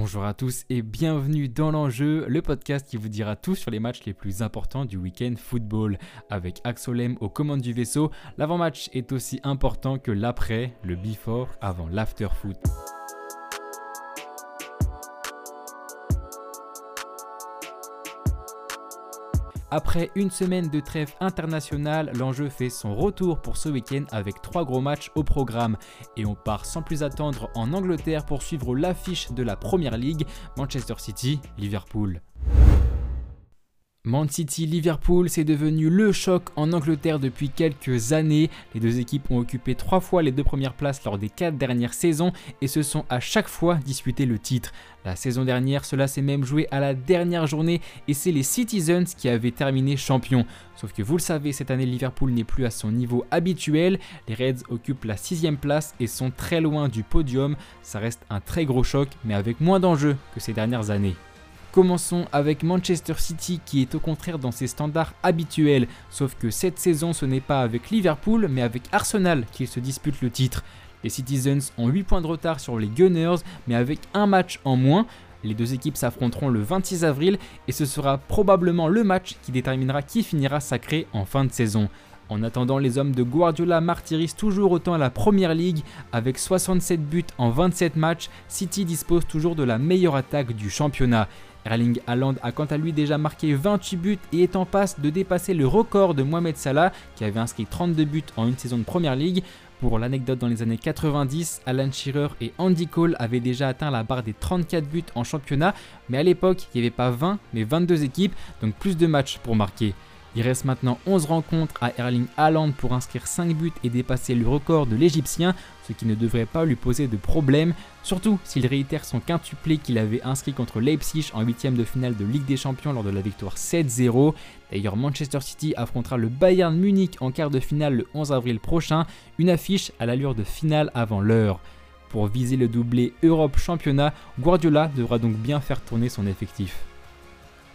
Bonjour à tous et bienvenue dans l'enjeu, le podcast qui vous dira tout sur les matchs les plus importants du week-end football. Avec Axolem aux commandes du vaisseau, l'avant-match est aussi important que l'après, le before avant l'after foot. Après une semaine de trêve internationale, l'enjeu fait son retour pour ce week-end avec trois gros matchs au programme. Et on part sans plus attendre en Angleterre pour suivre l'affiche de la Première League, Manchester City-Liverpool. Man City Liverpool, c'est devenu le choc en Angleterre depuis quelques années. Les deux équipes ont occupé trois fois les deux premières places lors des quatre dernières saisons et se sont à chaque fois disputé le titre. La saison dernière, cela s'est même joué à la dernière journée et c'est les Citizens qui avaient terminé champions. Sauf que vous le savez, cette année Liverpool n'est plus à son niveau habituel. Les Reds occupent la sixième place et sont très loin du podium. Ça reste un très gros choc, mais avec moins d'enjeux que ces dernières années. Commençons avec Manchester City qui est au contraire dans ses standards habituels, sauf que cette saison ce n'est pas avec Liverpool mais avec Arsenal qu'il se dispute le titre. Les Citizens ont 8 points de retard sur les Gunners mais avec un match en moins. Les deux équipes s'affronteront le 26 avril et ce sera probablement le match qui déterminera qui finira sacré en fin de saison. En attendant, les hommes de Guardiola martyrisent toujours autant la Première Ligue. Avec 67 buts en 27 matchs, City dispose toujours de la meilleure attaque du championnat. Erling Haaland a quant à lui déjà marqué 28 buts et est en passe de dépasser le record de Mohamed Salah qui avait inscrit 32 buts en une saison de Première Ligue. Pour l'anecdote, dans les années 90, Alan Shearer et Andy Cole avaient déjà atteint la barre des 34 buts en championnat, mais à l'époque, il n'y avait pas 20, mais 22 équipes, donc plus de matchs pour marquer. Il reste maintenant 11 rencontres à Erling Haaland pour inscrire 5 buts et dépasser le record de l'Égyptien, ce qui ne devrait pas lui poser de problème, surtout s'il réitère son quintuplé qu'il avait inscrit contre Leipzig en 8 de finale de Ligue des Champions lors de la victoire 7-0. D'ailleurs, Manchester City affrontera le Bayern Munich en quart de finale le 11 avril prochain, une affiche à l'allure de finale avant l'heure. Pour viser le doublé Europe Championnat, Guardiola devra donc bien faire tourner son effectif.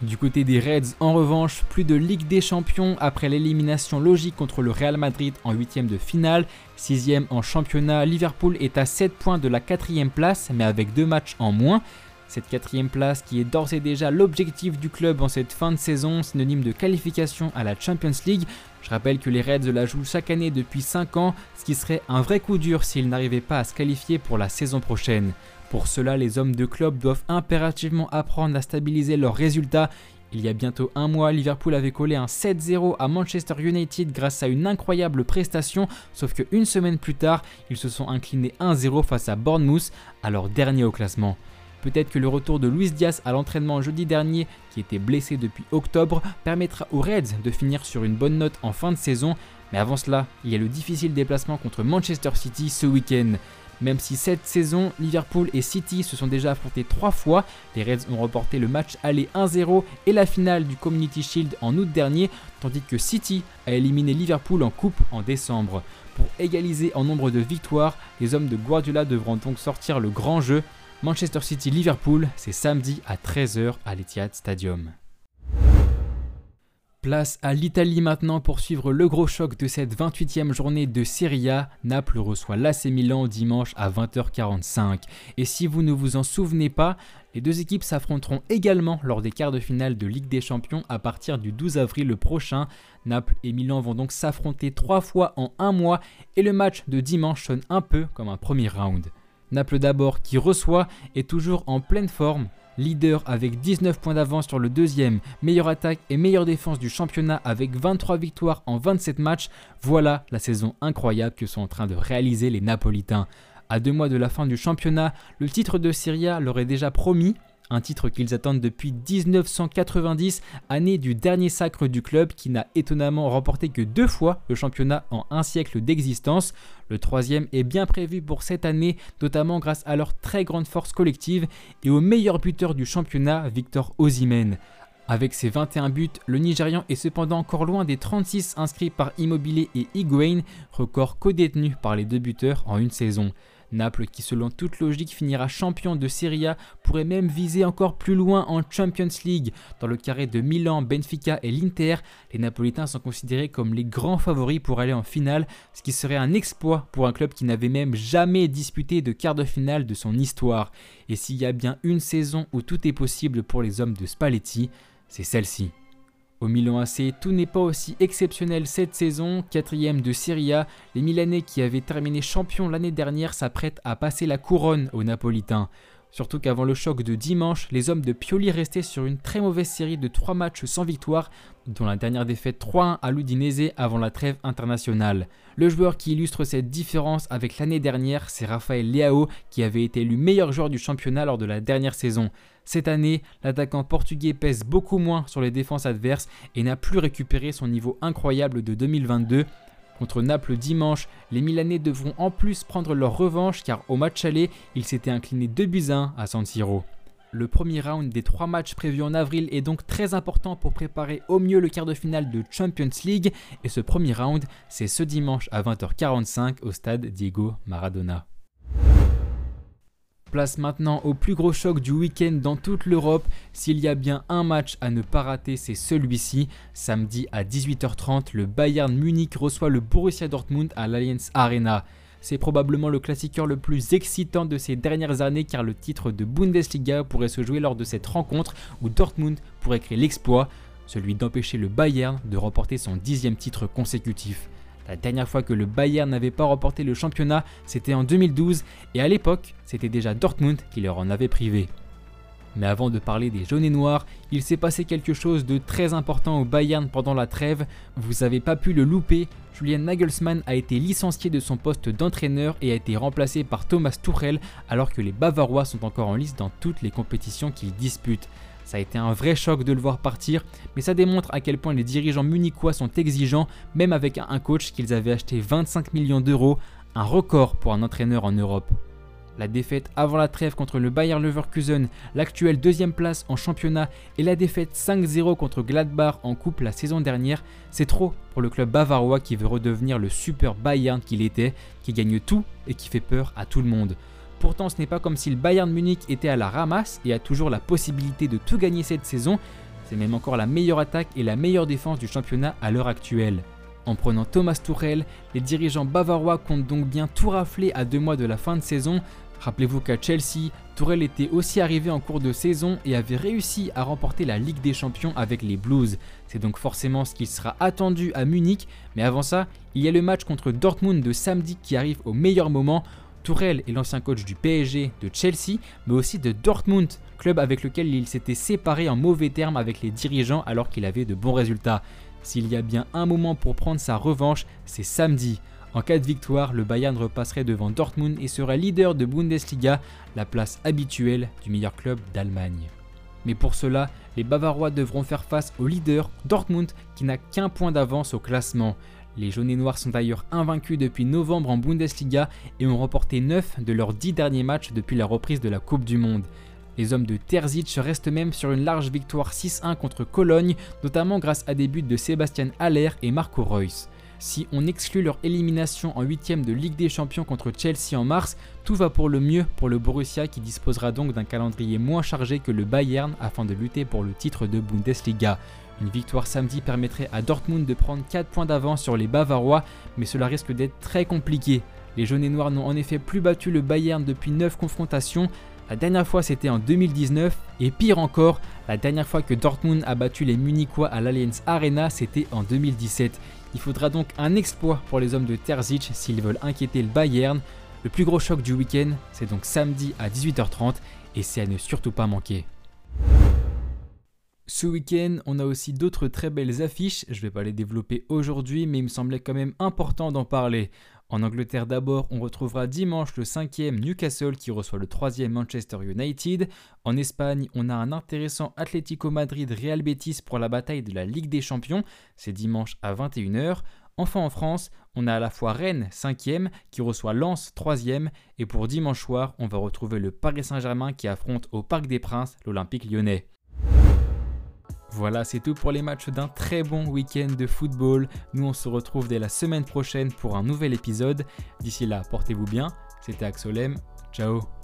Du côté des Reds, en revanche, plus de Ligue des Champions après l'élimination logique contre le Real Madrid en huitième de finale. Sixième en championnat, Liverpool est à 7 points de la quatrième place, mais avec deux matchs en moins. Cette quatrième place qui est d'ores et déjà l'objectif du club en cette fin de saison, synonyme de qualification à la Champions League. Je rappelle que les Reds la jouent chaque année depuis 5 ans, ce qui serait un vrai coup dur s'ils n'arrivaient pas à se qualifier pour la saison prochaine. Pour cela, les hommes de club doivent impérativement apprendre à stabiliser leurs résultats. Il y a bientôt un mois, Liverpool avait collé un 7-0 à Manchester United grâce à une incroyable prestation, sauf qu'une semaine plus tard, ils se sont inclinés 1-0 face à Bournemouth, alors dernier au classement. Peut-être que le retour de Luis Diaz à l'entraînement jeudi dernier, qui était blessé depuis octobre, permettra aux Reds de finir sur une bonne note en fin de saison, mais avant cela, il y a le difficile déplacement contre Manchester City ce week-end. Même si cette saison, Liverpool et City se sont déjà affrontés trois fois, les Reds ont remporté le match aller 1-0 et la finale du Community Shield en août dernier, tandis que City a éliminé Liverpool en coupe en décembre. Pour égaliser en nombre de victoires, les hommes de Guardiola devront donc sortir le grand jeu. Manchester City-Liverpool, c'est samedi à 13h à l'Etihad Stadium. Place à l'Italie maintenant pour suivre le gros choc de cette 28e journée de Serie A. Naples reçoit l'AC Milan dimanche à 20h45. Et si vous ne vous en souvenez pas, les deux équipes s'affronteront également lors des quarts de finale de Ligue des Champions à partir du 12 avril prochain. Naples et Milan vont donc s'affronter trois fois en un mois et le match de dimanche sonne un peu comme un premier round. Naples d'abord qui reçoit est toujours en pleine forme leader avec 19 points d'avance sur le deuxième, meilleure attaque et meilleure défense du championnat avec 23 victoires en 27 matchs, voilà la saison incroyable que sont en train de réaliser les Napolitains. À deux mois de la fin du championnat, le titre de Serie A leur est déjà promis un titre qu'ils attendent depuis 1990, année du dernier sacre du club qui n'a étonnamment remporté que deux fois le championnat en un siècle d'existence. Le troisième est bien prévu pour cette année, notamment grâce à leur très grande force collective et au meilleur buteur du championnat, Victor Osimhen. Avec ses 21 buts, le Nigérian est cependant encore loin des 36 inscrits par Immobilier et Higuain, record co-détenu par les deux buteurs en une saison. Naples, qui selon toute logique finira champion de Serie A, pourrait même viser encore plus loin en Champions League. Dans le carré de Milan, Benfica et l'Inter, les Napolitains sont considérés comme les grands favoris pour aller en finale, ce qui serait un exploit pour un club qui n'avait même jamais disputé de quart de finale de son histoire. Et s'il y a bien une saison où tout est possible pour les hommes de Spalletti, c'est celle-ci. Au Milan AC, tout n'est pas aussi exceptionnel cette saison. Quatrième de Serie A, les Milanais qui avaient terminé champion l'année dernière s'apprêtent à passer la couronne aux Napolitains. Surtout qu'avant le choc de dimanche, les hommes de Pioli restaient sur une très mauvaise série de 3 matchs sans victoire, dont la dernière défaite 3-1 à l'Udinese avant la trêve internationale. Le joueur qui illustre cette différence avec l'année dernière, c'est Raphaël Leao, qui avait été élu meilleur joueur du championnat lors de la dernière saison. Cette année, l'attaquant portugais pèse beaucoup moins sur les défenses adverses et n'a plus récupéré son niveau incroyable de 2022 Contre Naples dimanche, les Milanais devront en plus prendre leur revanche car au match aller, ils s'étaient inclinés 2 buts 1 à San Siro. Le premier round des trois matchs prévus en avril est donc très important pour préparer au mieux le quart de finale de Champions League et ce premier round, c'est ce dimanche à 20h45 au stade Diego Maradona. Place maintenant au plus gros choc du week-end dans toute l'Europe. S'il y a bien un match à ne pas rater, c'est celui-ci. Samedi à 18h30, le Bayern Munich reçoit le Borussia Dortmund à l'Allianz Arena. C'est probablement le classiqueur le plus excitant de ces dernières années car le titre de Bundesliga pourrait se jouer lors de cette rencontre où Dortmund pourrait créer l'exploit, celui d'empêcher le Bayern de remporter son dixième titre consécutif. La dernière fois que le Bayern n'avait pas remporté le championnat, c'était en 2012 et à l'époque, c'était déjà Dortmund qui leur en avait privé. Mais avant de parler des jaunes et noirs, il s'est passé quelque chose de très important au Bayern pendant la trêve. Vous n'avez pas pu le louper, Julian Nagelsmann a été licencié de son poste d'entraîneur et a été remplacé par Thomas Tuchel alors que les Bavarois sont encore en lice dans toutes les compétitions qu'ils disputent. Ça a été un vrai choc de le voir partir, mais ça démontre à quel point les dirigeants munichois sont exigeants, même avec un coach qu'ils avaient acheté 25 millions d'euros, un record pour un entraîneur en Europe. La défaite avant la trêve contre le Bayer Leverkusen, l'actuelle deuxième place en championnat et la défaite 5-0 contre Gladbach en coupe la saison dernière, c'est trop pour le club bavarois qui veut redevenir le super Bayern qu'il était, qui gagne tout et qui fait peur à tout le monde. Pourtant, ce n'est pas comme si le Bayern Munich était à la ramasse et a toujours la possibilité de tout gagner cette saison. C'est même encore la meilleure attaque et la meilleure défense du championnat à l'heure actuelle. En prenant Thomas Tuchel, les dirigeants bavarois comptent donc bien tout rafler à deux mois de la fin de saison. Rappelez-vous qu'à Chelsea, Tourelle était aussi arrivé en cours de saison et avait réussi à remporter la Ligue des Champions avec les Blues. C'est donc forcément ce qui sera attendu à Munich, mais avant ça, il y a le match contre Dortmund de samedi qui arrive au meilleur moment. Tourelle est l'ancien coach du PSG, de Chelsea, mais aussi de Dortmund, club avec lequel il s'était séparé en mauvais termes avec les dirigeants alors qu'il avait de bons résultats. S'il y a bien un moment pour prendre sa revanche, c'est samedi. En cas de victoire, le Bayern repasserait devant Dortmund et serait leader de Bundesliga, la place habituelle du meilleur club d'Allemagne. Mais pour cela, les Bavarois devront faire face au leader Dortmund qui n'a qu'un point d'avance au classement. Les jaunes et noirs sont d'ailleurs invaincus depuis novembre en Bundesliga et ont remporté 9 de leurs 10 derniers matchs depuis la reprise de la Coupe du Monde. Les hommes de Terzic restent même sur une large victoire 6-1 contre Cologne, notamment grâce à des buts de Sébastien Haller et Marco Reus. Si on exclut leur élimination en 8 de Ligue des Champions contre Chelsea en mars, tout va pour le mieux pour le Borussia qui disposera donc d'un calendrier moins chargé que le Bayern afin de lutter pour le titre de Bundesliga. Une victoire samedi permettrait à Dortmund de prendre 4 points d'avance sur les Bavarois, mais cela risque d'être très compliqué. Les jaunes et noirs n'ont en effet plus battu le Bayern depuis 9 confrontations. La dernière fois c'était en 2019 et pire encore, la dernière fois que Dortmund a battu les Munichois à l'Allianz Arena c'était en 2017. Il faudra donc un exploit pour les hommes de Terzic s'ils veulent inquiéter le Bayern. Le plus gros choc du week-end c'est donc samedi à 18h30 et c'est à ne surtout pas manquer. Ce week-end, on a aussi d'autres très belles affiches, je ne vais pas les développer aujourd'hui, mais il me semblait quand même important d'en parler. En Angleterre d'abord, on retrouvera dimanche le 5e Newcastle qui reçoit le 3e Manchester United. En Espagne, on a un intéressant Atlético Madrid Real Betis pour la bataille de la Ligue des Champions, c'est dimanche à 21h. Enfin en France, on a à la fois Rennes 5e qui reçoit Lens 3e et pour dimanche soir, on va retrouver le Paris Saint-Germain qui affronte au Parc des Princes l'Olympique lyonnais. Voilà, c'est tout pour les matchs d'un très bon week-end de football. Nous, on se retrouve dès la semaine prochaine pour un nouvel épisode. D'ici là, portez-vous bien. C'était Axolem. Ciao